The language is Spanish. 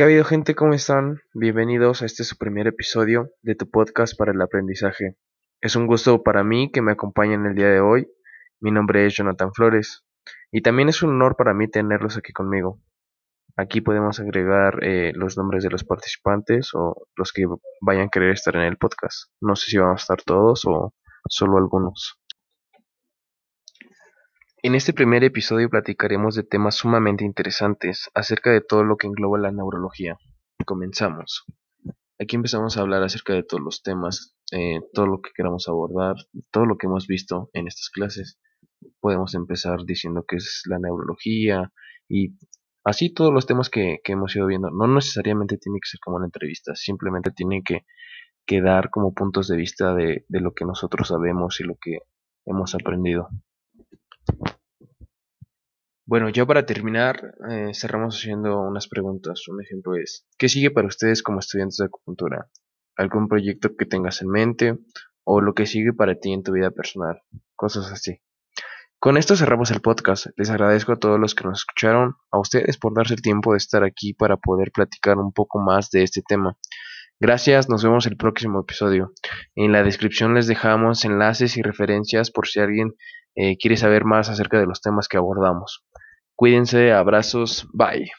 ¿Qué ha habido gente? ¿Cómo están? Bienvenidos a este su primer episodio de tu podcast para el aprendizaje. Es un gusto para mí que me acompañen el día de hoy. Mi nombre es Jonathan Flores y también es un honor para mí tenerlos aquí conmigo. Aquí podemos agregar eh, los nombres de los participantes o los que vayan a querer estar en el podcast. No sé si van a estar todos o solo algunos. En este primer episodio platicaremos de temas sumamente interesantes acerca de todo lo que engloba la neurología. Comenzamos. Aquí empezamos a hablar acerca de todos los temas, eh, todo lo que queramos abordar, todo lo que hemos visto en estas clases. Podemos empezar diciendo que es la neurología y así todos los temas que, hemos ido viendo. No necesariamente tiene que ser como una entrevista, simplemente tiene que, que dar como puntos de vista de, de lo que nosotros sabemos y lo que hemos aprendido. Bueno, ya para terminar, eh, cerramos haciendo unas preguntas. Un ejemplo es, ¿qué sigue para ustedes como estudiantes de acupuntura? ¿Algún proyecto que tengas en mente? ¿O lo que sigue para ti en tu vida personal? Cosas así. Con esto cerramos el podcast. Les agradezco a todos los que nos escucharon, a ustedes por darse el tiempo de estar aquí para poder platicar un poco más de este tema. Gracias, nos vemos el próximo episodio. En la descripción les dejamos enlaces y referencias por si alguien eh, quiere saber más acerca de los temas que abordamos. Cuídense, abrazos, bye.